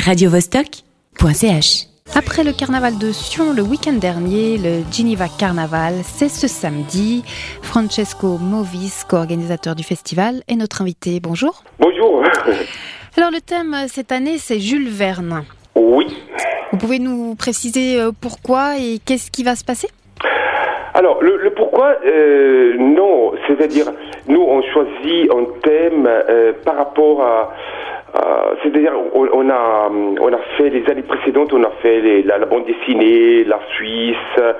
radiovostok.ch. Après le carnaval de Sion le week-end dernier, le Geneva Carnaval, c'est ce samedi. Francesco Movis, co-organisateur du festival, est notre invité. Bonjour. Bonjour. Alors le thème cette année, c'est Jules Verne. Oui. Vous pouvez nous préciser euh, pourquoi et qu'est-ce qui va se passer? Alors, le, le pourquoi, euh, non, c'est-à-dire, nous, on choisit un thème euh, par rapport à... à- c'est-à-dire, on, on a, fait les années précédentes, on a fait la, bande dessinée, la Suisse, euh,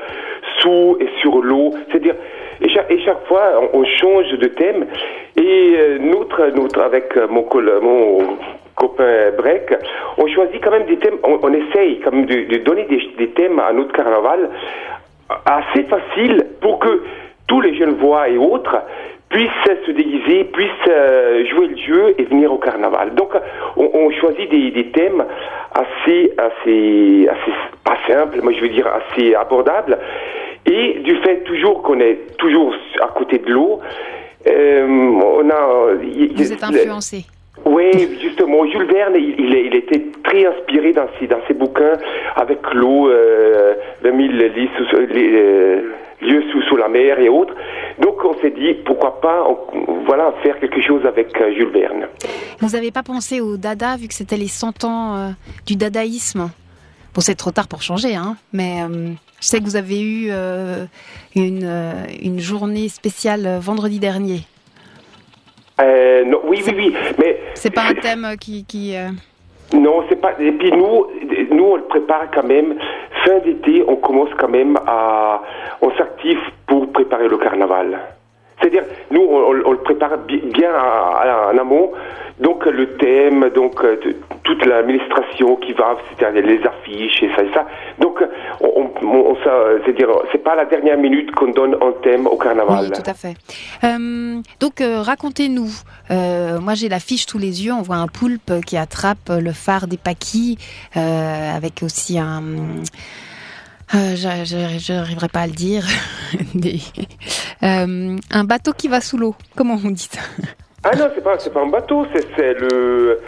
sous et sur l'eau. C'est-à-dire, et chaque, fois, on, change de thème. Et euh, notre, notre, avec euh, mon, copain Breck, on choisit quand même des thèmes, on, essaye quand même de, donner des, thèmes à notre carnaval assez facile pour que tous les jeunes voix et autres puissent se déguiser, puissent euh, jouer le jeu et venir au carnaval. Donc, on, on choisit des, des thèmes assez, assez, assez, pas simples, moi je veux dire assez abordables. Et du fait toujours qu'on est toujours à côté de l'eau, euh, on a... Vous êtes influencé. Oui, justement, Jules Verne, il, il, il était très inspiré dans ses, dans ses bouquins avec l'eau, euh, 20 000 lits sous, les, euh, lieux sous, sous la mer et autres. Donc on s'est dit, pourquoi pas on- voilà, faire quelque chose avec euh, Jules Verne. Vous n'avez pas pensé au dada vu que c'était les 100 ans euh, du dadaïsme? Bon, c'est trop tard pour changer, hein, mais euh, je sais que vous avez eu euh, une, une journée spéciale vendredi dernier. Euh, non, oui, oui, oui, mais C'est pas un thème qui... qui euh, non, c'est pas. Et puis nous, nous on le prépare quand même. Fin d'été, on commence quand même à, on s'active pour préparer le carnaval. C'est-à-dire, nous, on, le prépare bi- bien en amont. Donc, le thème, donc, euh, toute l'administration qui va, c'est-à-dire les affiches et ça et ça. Donc, on, on, c'est-à-dire, c'est pas la dernière minute qu'on donne un thème au carnaval. Oui, tout à fait. Euh, donc, euh, racontez-nous. Moi, j'ai l'affiche sous les yeux. On voit un poulpe qui attrape le phare des paquis, avec aussi un. Euh, je- n'arriverai pas à le dire. Des- euh, un bateau qui va sous l'eau. Comment on dit ça? Ah non, c'est pas, pas un bateau, c'est, le,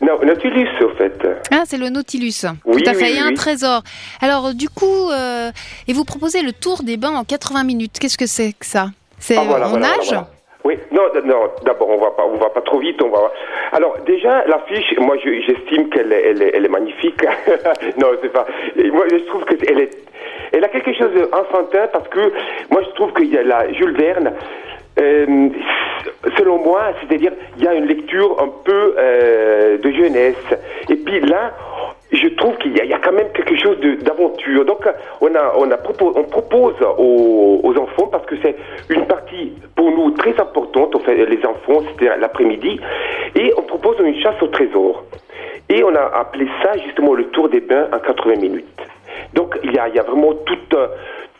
non, Nautilus, au fait. Ah, c'est le Nautilus. Oui, Tout à fait. oui, Il y a oui, un trésor. Alors, du coup, euh, et vous proposez le tour des bains en 80 minutes. Qu'est-ce que c'est que ça? C'est Ah, voilà, on voilà, nage voilà. Oui, non, non. D'abord, on va pas, on va pas trop vite. On va. Alors, déjà, l'affiche, moi, je- j'estime qu'elle est, elle est, magnifique. non, c'est pas. Moi, je trouve que elle est, elle a quelque chose d'enfantin parce que moi, je trouve qu'il y a la Jules Verne. euh, selon moi, c'est-à-dire, il y a une lecture un peu euh, de jeunesse. Et puis là, je trouve qu'il y, y a quand même quelque chose d'aventure. Donc, on, a, on, a on propose aux, aux enfants, parce que c'est une partie pour nous très importante, on fait les enfants, c'était l'après-midi, et on propose une chasse au trésor. Et on a appelé ça justement le tour des bains en 80 minutes. Donc, il y a, il y a vraiment toute, euh,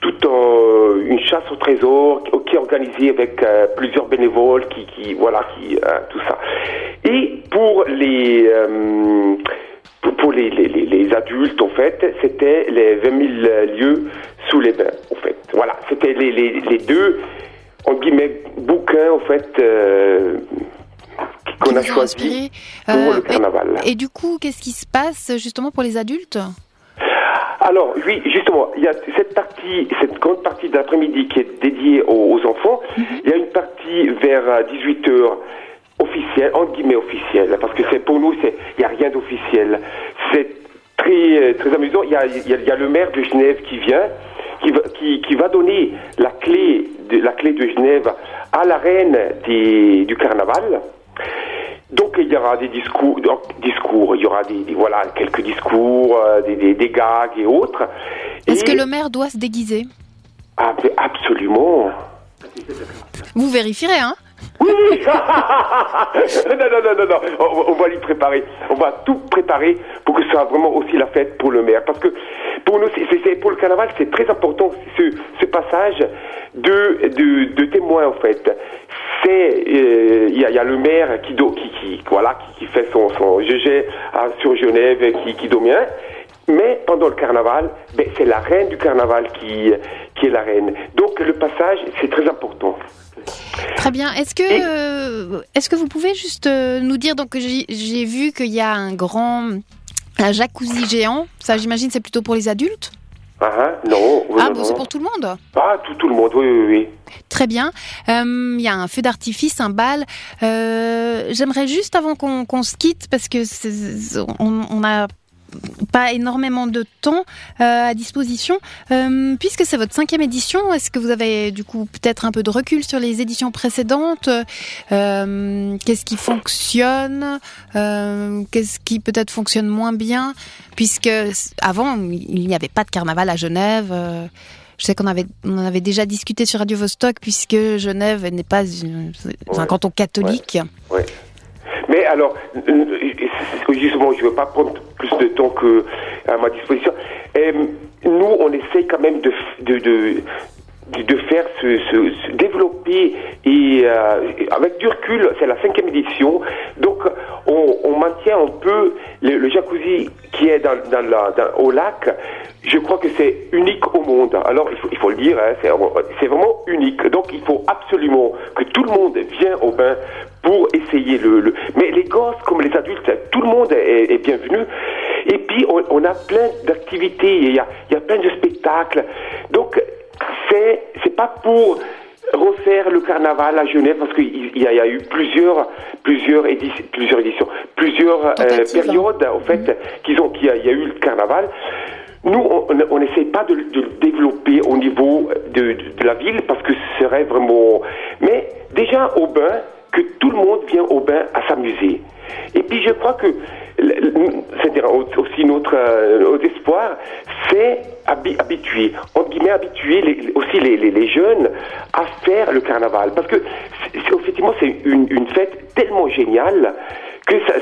toute euh, une chasse au trésor qui, est organisée avec euh, plusieurs bénévoles, qui, qui voilà, qui euh, tout ça. Et pour les euh, les, les, les- les adultes, en fait, c'était les 20 000 lieux sous les bains, en fait. Voilà, c'était les, deux, en guillemets, bouquins, en fait, euh, qu'on qui a choisi inspiré. pour Euh, le carnaval. Et, et du coup, qu'est-ce qui se passe justement pour les adultes? Alors, oui, justement, il y a cette partie, cette grande partie de l'après-midi qui est dédiée aux, aux enfants. Il y a une partie vers 18h officielle, entre guillemets officielle, parce que c'est pour nous, c'est il n'y a rien d'officiel. C'est très, euh, très amusant. Il y, a, il, y a, il y a le maire de Genève qui vient, qui va, qui, qui va donner la clé, de, la clé de Genève à la reine des, du carnaval. Donc il y aura des discours, donc, discours, il y aura des, des- voilà quelques discours, euh, des, des, des gags et autres. Est-ce Et- que le maire doit se déguiser? Ah, mais absolument. Vous vérifierez, hein Oui. non non non non non, on, va l'y préparer. On va tout préparer pour que ce soit vraiment aussi la fête pour le maire, parce que pour nous, c'est, pour le carnaval, c'est très important ce, passage de, de, témoins en fait. C'est euh, il y, a, le maire qui, do- qui, voilà qui, fait son son GG sur Genève qui qui domine. Mais pendant le carnaval, ben, c'est la reine du carnaval qui, qui est la reine. Donc le passage, c'est très important. Très bien. Est-ce que, Et- euh, est-ce que vous pouvez juste euh, nous dire donc j'ai vu qu'il y a un grand Un jacuzzi géant, ça j'imagine c'est plutôt pour les adultes? Ah, hein, non. Ah bon, c'est pour tout le monde? Ah, tout, tout le monde, oui, oui, oui. Très bien. Euh, Il y a un feu d'artifice, un bal. Euh, J'aimerais juste avant qu'on qu'on se quitte, parce que c'est- on on n'a pas énormément de temps euh, à disposition, euh, puisque c'est votre cinquième édition. Est-ce que vous avez du coup peut-être un peu de recul sur les éditions précédentes Euh, Qu'est-ce qui fonctionne Qu'est-ce qui peut-être fonctionne moins bien Puisque avant il n'y avait pas de carnaval à Genève. je sais qu'on avait, on en avait déjà discuté sur Radio Vostok, puisque Genève n'est pas une- un Ouais. canton catholique. Mais alors, euh, euh, justement, je ne veux pas prendre plus de temps que à ma disposition. Euh, nous, on essaye quand même de, de, de, de- faire se, se- développer et avec du recul, c'est la cinquième édition, donc on, maintient un peu le, jacuzzi qui est dans, dans la, au lac. Je crois que c'est unique au monde. Alors il faut, le dire, hein, c'est vraiment unique. Donc il faut absolument que tout le monde vienne au bain pour essayer le, Mais les gosses comme les adultes, tout le monde est, bienvenu. Et puis on, a plein d'activités, il y a, y a plein de spectacles. Donc c'est pas pour refaire le carnaval à Genève parce qu'il il y, y a eu plusieurs plusieurs éditions plusieurs éditions plusieurs euh, hein. périodes en fait qu'ils ont qu'il y, a- il y a eu le carnaval nous, on- n'essaie pas de, le- de le développer au niveau de, de- de la ville parce que ce serait vraiment. Mais déjà au bain, que tout le monde vient au bain à s'amuser. Et puis je crois que c'est-à-dire aussi notre, euh, espoir, c'est habi- habituer, entre guillemets habituer aussi les, jeunes à faire le carnaval. Parce que effectivement c'est une, fête tellement géniale que ça,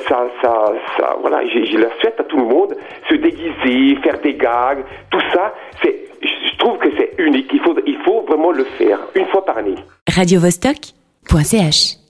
ça, ça, voilà, je, la souhaite à tout le monde, se déguiser, faire des gags, tout ça, c'est, je trouve que c'est unique. Il faut, il faut vraiment le faire une fois par année. radiovostok.ch